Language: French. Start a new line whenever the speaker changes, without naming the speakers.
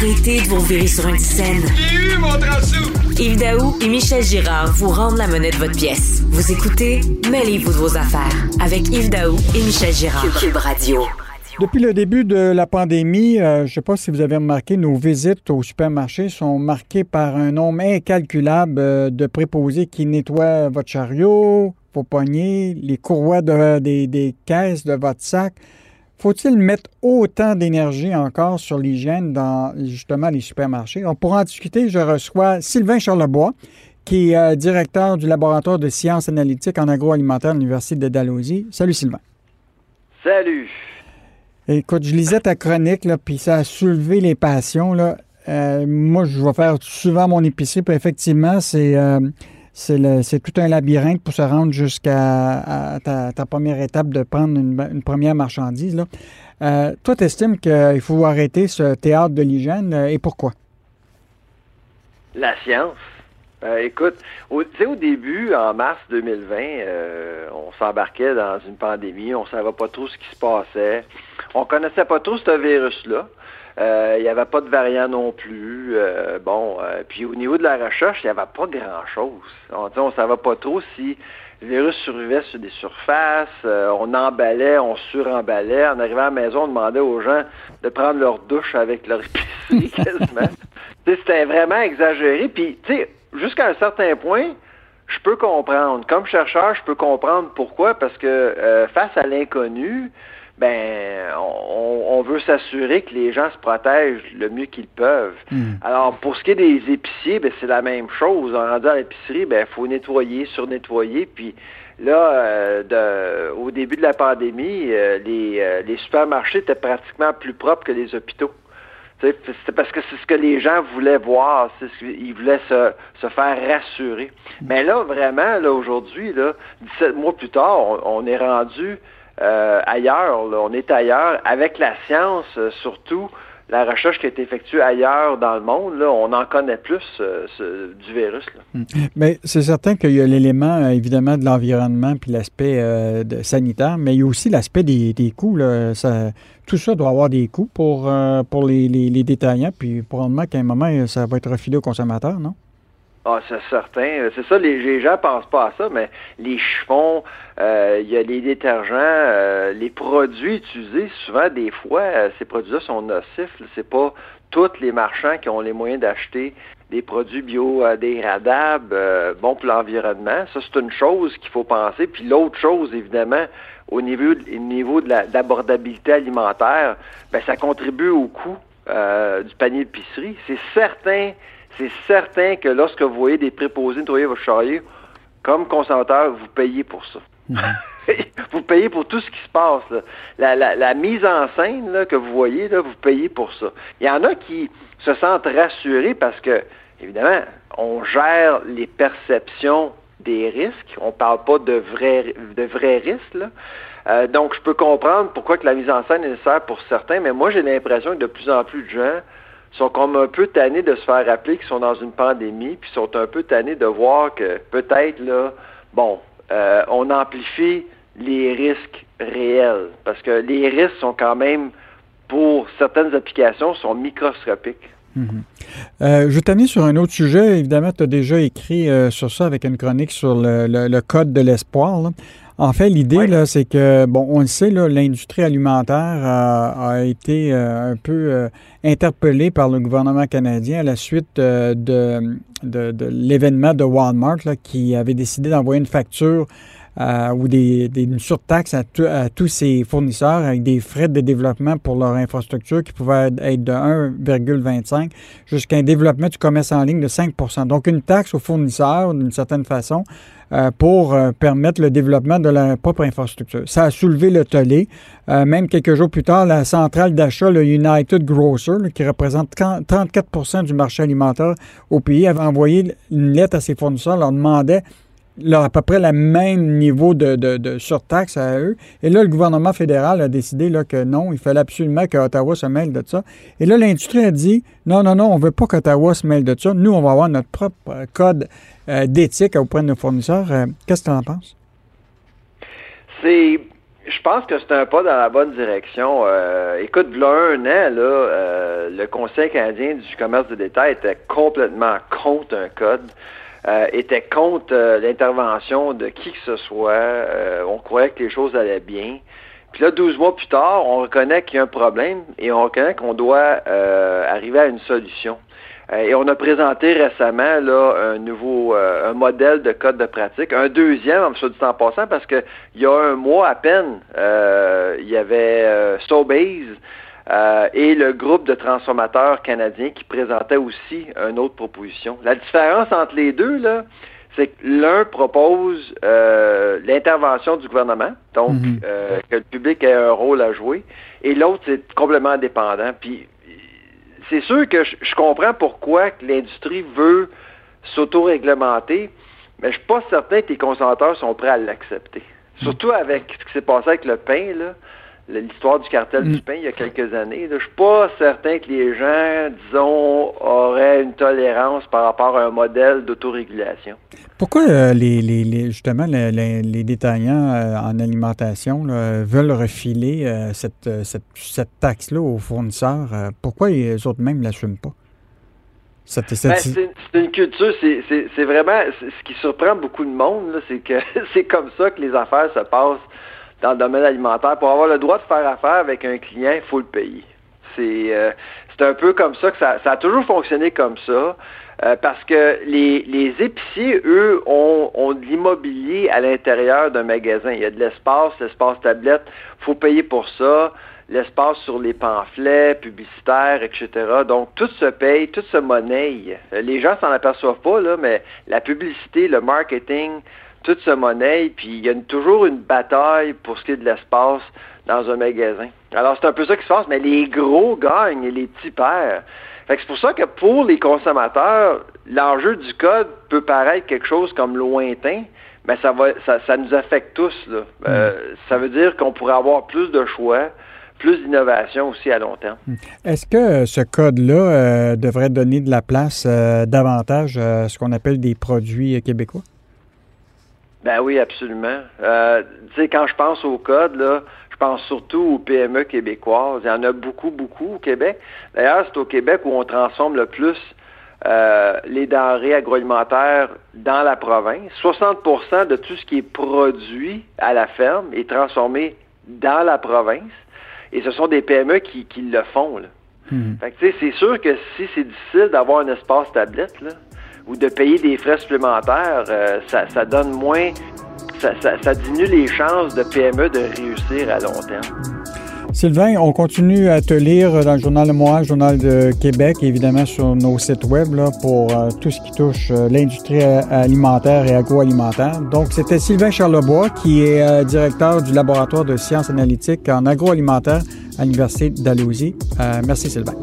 Arrêtez de vous virer sur une scène.
J'ai eu mon!
Yves Daou et Michel Girard vous rendent la monnaie de votre pièce. Vous écoutez Mêlez-vous de vos affaires avec Yves Daou et Michel Girard. Cube Radio.
Depuis le début de la pandémie, euh, je ne sais pas si vous avez remarqué, nos visites au supermarché sont marquées par un nombre incalculable euh, de préposés qui nettoient votre chariot, vos poignées, les courroies de- des, des caisses de votre sac. Faut-il mettre autant d'énergie encore sur l'hygiène dans justement les supermarchés? On pourra en discuter. Je reçois Sylvain Charlebois, qui est euh, directeur du laboratoire de sciences analytiques en agroalimentaire à l'Université de Dalhousie. Salut Sylvain.
Salut.
Écoute, je lisais ta chronique, là, puis ça a soulevé les passions. Là. Euh, moi, je vais faire souvent mon épicerie, puis effectivement, c'est euh, c'est tout un labyrinthe pour se rendre jusqu'à ta, première étape de prendre une, une première marchandise. Euh, toi, tu estimes qu'il faut arrêter ce théâtre de l'hygiène, euh, et pourquoi?
La science. Euh, écoute, au, au début, en mars 2020, euh, on s'embarquait dans une pandémie, on savait pas trop ce qui se passait. On connaissait pas trop ce virus-là. Euh, Il n'y avait pas de variant non plus. Euh, bon, euh, puis au niveau de la recherche, il n'y avait pas grand-chose. On ne savait pas trop si le virus survivait sur des surfaces. euh, on emballait, on suremballait. En arrivant à la maison, on demandait aux gens de prendre leur douche avec leur épicerie quasiment. C'était vraiment exagéré. Puis, tu sais, jusqu'à un certain point, je peux comprendre. Comme chercheur, je peux comprendre pourquoi. Parce que euh, face à l'inconnu, ben, on, on veut s'assurer que les gens se protègent le mieux qu'ils peuvent. Alors, pour ce qui est des épiciers, ben, c'est la même chose. En rendu à l'épicerie, ben, faut nettoyer, surnettoyer, puis là, euh, de- au début de la pandémie, euh, les, euh, les supermarchés étaient pratiquement plus propres que les hôpitaux. C'est parce que c'est ce que les gens voulaient voir, c'est ce qu'ils voulaient se, se faire rassurer. Mais là, vraiment, là, aujourd'hui, là, 17 mois plus tard, on, on est rendu euh, ailleurs, on est ailleurs avec la science, euh, surtout la recherche qui été effectuée ailleurs dans le monde, là, on en connaît plus euh, du virus. Là.
Mais c'est certain qu'il y a l'élément, évidemment, de l'environnement puis l'aspect sanitaire, mais il y a aussi l'aspect des, coûts. là. Ça- tout ça doit avoir des coûts pour, pour les, les- détaillants, puis probablement qu'à un moment, ça va être refilé aux consommateurs, non?
Ah, c'est certain. C'est ça, les, les gens pensent pas à ça, mais les chiffons, euh, il y a les détergents, euh, les produits utilisés, souvent, des fois, euh, ces produits-là sont nocifs. C'est pas tous les marchands qui ont les moyens d'acheter des produits biodégradables, bons pour l'environnement. Ça, c'est une chose qu'il faut penser. Puis l'autre chose, évidemment, au niveau, au niveau de la- d'abordabilité alimentaire, ben, ça contribue au coût du panier d'épicerie. C'est certain, c'est certain que lorsque vous voyez des préposés nettoyer votre chariot, comme consommateur, vous payez pour ça. vous payez pour tout ce qui se passe. là. La, la- la mise en scène là, que vous voyez, là, vous payez pour ça. Il y en a qui se sentent rassurés parce que, évidemment, on gère les perceptions des risques. On parle pas de vrais, de vrais risques. Là. Euh, donc, je peux comprendre pourquoi que la mise en scène est nécessaire pour certains, mais moi, j'ai l'impression que de plus en plus de gens sont comme un peu tannés de se faire rappeler qu'ils sont dans une pandémie, puis sont un peu tannés de voir que peut-être, là, bon, euh, on amplifie les risques réels, parce que les risques sont quand même, pour certaines applications, sont microscopiques.
Euh, je vais t'amener sur un autre sujet. Évidemment, tu as déjà écrit euh, sur ça avec une chronique sur le, le- le code de l'espoir. En fait, l'idée,
Oui.
là, c'est que, bon, on le sait, là, l'industrie alimentaire a, a été euh, un peu euh, interpellée par le gouvernement canadien à la suite euh, de, de, de l'événement de Walmart là, qui avait décidé d'envoyer une facture euh, ou des, des- une surtaxe à, tout- à tous ses fournisseurs avec des frais de développement pour leur infrastructure qui pouvaient être de 1,25 jusqu'à un développement du commerce en ligne de 5% Donc, une taxe aux fournisseurs, d'une certaine façon, euh, pour euh, permettre le développement de leur propre infrastructure. Ça a soulevé le tollé. Même quelques jours plus tard, la centrale d'achat, le United Grocer, qui représente 30 34% du marché alimentaire au pays, avait envoyé une lettre à ses fournisseurs, leur demandait à peu près le même niveau de, surtaxe à eux. Et là, le gouvernement fédéral a décidé là, que non, il fallait absolument qu'Ottawa se mêle de ça. Et là, l'industrie a dit non, non, non, on ne veut pas qu'Ottawa se mêle de ça. Nous, on va avoir notre propre euh, code euh, d'éthique auprès de nos fournisseurs. Euh, Qu'est-ce que tu en penses?
C'est je pense que c'est un pas dans la bonne direction. Écoute, là, un an, là, le Conseil canadien du commerce de détail était complètement contre un code, euh, était contre l'intervention de qui que ce soit. on croyait que les choses allaient bien. Puis là, 12 mois plus tard, on reconnaît qu'il y a un problème et on reconnaît qu'on doit arriver à une solution. Euh, et on a présenté récemment là, un nouveau euh, un modèle de code de pratique, un deuxième, en du temps passant, parce qu'il y a un mois à peine, euh, il y avait euh, et le groupe de transformateurs canadiens qui présentait aussi une autre proposition. La différence entre les deux, là, c'est que l'un propose l'intervention du gouvernement, donc mhm. que le public ait un rôle à jouer, et l'autre, c'est complètement indépendant. Puis c'est sûr que je, comprends pourquoi l'industrie veut s'auto-réglementer, mais je suis pas certain que les consommateurs sont prêts à l'accepter. Surtout avec ce qui s'est passé avec le pain, là l'histoire du cartel du mm. pain il y a quelques années. Je ne suis pas certain que les gens, disons, auraient une tolérance par rapport à un modèle d'autorégulation.
Pourquoi euh, les, justement les, détaillants euh, en alimentation veulent refiler euh, cette, cette, taxe-là aux fournisseurs? pourquoi les autres même ne l'assument pas?
Ben, c'est une culture, c'est vraiment ce qui surprend beaucoup de monde, c'est que c'est comme ça que les affaires se passent dans le domaine alimentaire. Pour avoir le droit de faire affaire avec un client, il faut le payer. C'est euh, un peu comme ça que ça, ça a toujours fonctionné comme ça. Euh, parce que les, les épiciers, eux, ont, ont de l'immobilier à l'intérieur d'un magasin. Il y a de l'espace, l'espace tablette, faut payer pour ça, l'espace sur les pamphlets publicitaires, etc. Donc, tout se paye, tout se monnaie. Les gens s'en aperçoivent pas, là, mais la publicité, le marketing, toute ce monnaie, puis il y a toujours une bataille pour ce qui est de l'espace dans un magasin. Alors, c'est un peu ça qui se passe, mais les gros gagnent et les petits perdent. c'est pour ça que pour les consommateurs, l'enjeu du code peut paraître quelque chose comme lointain, mais ça va, ça, nous affecte tous. Là. Euh, mm. ça veut dire qu'on pourrait avoir plus de choix, plus d'innovation aussi à long terme. Mm.
Est-ce que ce code-là euh, devrait donner de la place euh, davantage à ce qu'on appelle des produits québécois?
Ben oui, absolument. Euh, tu sais, quand je pense au code, là, je pense surtout aux PME québécoises. Il y en a beaucoup, beaucoup au Québec. D'ailleurs, c'est au Québec où on transforme le plus euh, les denrées agroalimentaires dans la province. 60% de tout ce qui est produit à la ferme est transformé dans la province. Et ce sont des PME qui, qui le font. Là. Hmm. Fait que, c'est sûr que si c'est difficile d'avoir un espace tablette, là, ou de payer des frais supplémentaires, euh, ça, donne moins, ça, diminue les chances de PME de réussir à long terme.
Sylvain, on continue à te lire dans le Journal de Montréal, Journal de Québec, évidemment sur nos sites web là, pour euh, tout ce qui touche euh, l'industrie alimentaire et agroalimentaire. Donc, c'était Sylvain Charlebois, qui est directeur du laboratoire de sciences analytiques en agroalimentaire à l'Université d'Alousie. merci, Sylvain.